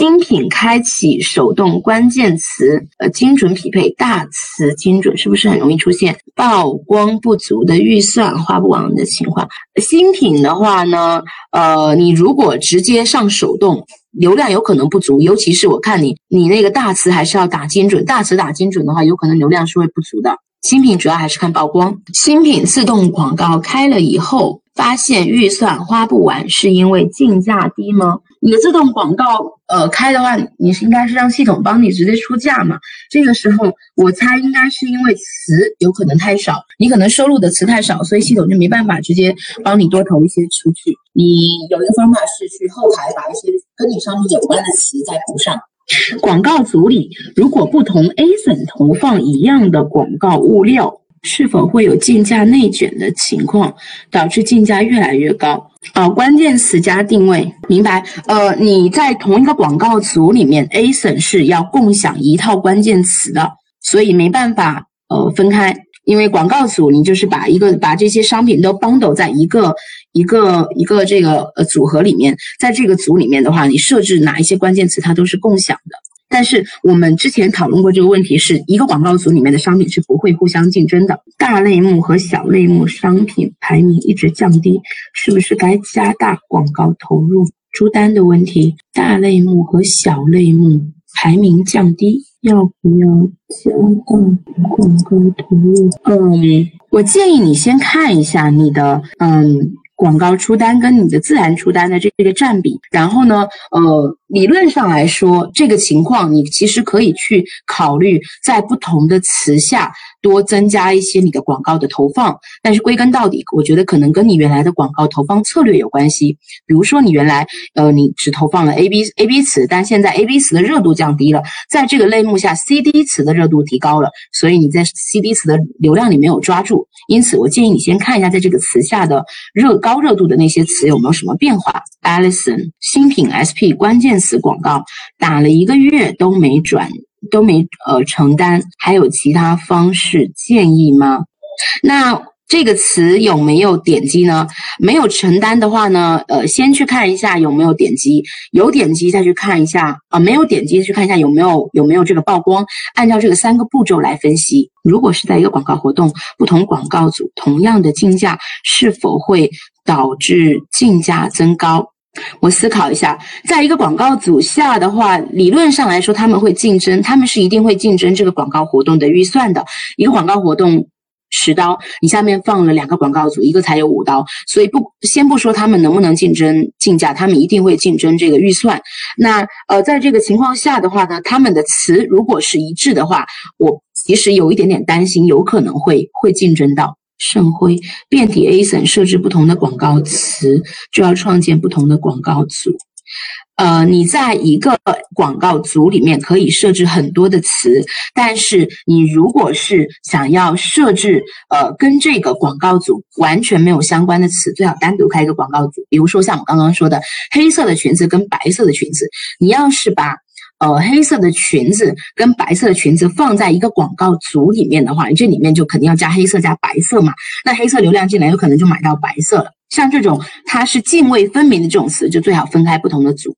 新品开启手动关键词，呃，精准匹配大词精准，是不是很容易出现曝光不足的预算花不完的情况？新品的话呢，呃，你如果直接上手动，流量有可能不足，尤其是我看你你那个大词还是要打精准，大词打精准的话，有可能流量是会不足的。新品主要还是看曝光，新品自动广告开了以后，发现预算花不完，是因为竞价低吗？你的自动广告呃开的话，你是应该是让系统帮你直接出价嘛？这个时候我猜应该是因为词有可能太少，你可能收录的词太少，所以系统就没办法直接帮你多投一些出去。你有一个方法是去后台把一些跟你商品有关的词再补上。广告组里，如果不同 A 省投放一样的广告物料，是否会有竞价内卷的情况，导致竞价越来越高？啊，关键词加定位，明白？呃，你在同一个广告组里面，A 省是要共享一套关键词的，所以没办法呃分开。因为广告组，你就是把一个把这些商品都 bundle 在一个一个一个这个呃组合里面，在这个组里面的话，你设置哪一些关键词，它都是共享的。但是我们之前讨论过这个问题，是一个广告组里面的商品是不会互相竞争的。大类目和小类目商品排名一直降低，是不是该加大广告投入？出单的问题，大类目和小类目排名降低。要不要加大广告投入？嗯，我建议你先看一下你的嗯广告出单跟你的自然出单的这个占比，然后呢，呃，理论上来说，这个情况你其实可以去考虑在不同的词下。多增加一些你的广告的投放，但是归根到底，我觉得可能跟你原来的广告投放策略有关系。比如说，你原来呃你只投放了 A B A B 词，但现在 A B 词的热度降低了，在这个类目下 C D 词的热度提高了，所以你在 C D 词的流量里没有抓住。因此，我建议你先看一下在这个词下的热高热度的那些词有没有什么变化。Alison 新品 S P 关键词广告打了一个月都没转。都没呃承担，还有其他方式建议吗？那这个词有没有点击呢？没有承担的话呢，呃，先去看一下有没有点击，有点击再去看一下啊，没有点击去看一下有没有有没有这个曝光。按照这个三个步骤来分析，如果是在一个广告活动，不同广告组同样的竞价，是否会导致竞价增高？我思考一下，在一个广告组下的话，理论上来说他们会竞争，他们是一定会竞争这个广告活动的预算的。一个广告活动十刀，你下面放了两个广告组，一个才有五刀，所以不先不说他们能不能竞争竞价，他们一定会竞争这个预算。那呃，在这个情况下的话呢，他们的词如果是一致的话，我其实有一点点担心，有可能会会竞争到。盛辉遍体 ASIN 设置不同的广告词，就要创建不同的广告组。呃，你在一个广告组里面可以设置很多的词，但是你如果是想要设置呃跟这个广告组完全没有相关的词，最好单独开一个广告组。比如说像我刚刚说的黑色的裙子跟白色的裙子，你要是把呃，黑色的裙子跟白色的裙子放在一个广告组里面的话，你这里面就肯定要加黑色加白色嘛。那黑色流量进来，有可能就买到白色了。像这种它是泾渭分明的这种词，就最好分开不同的组。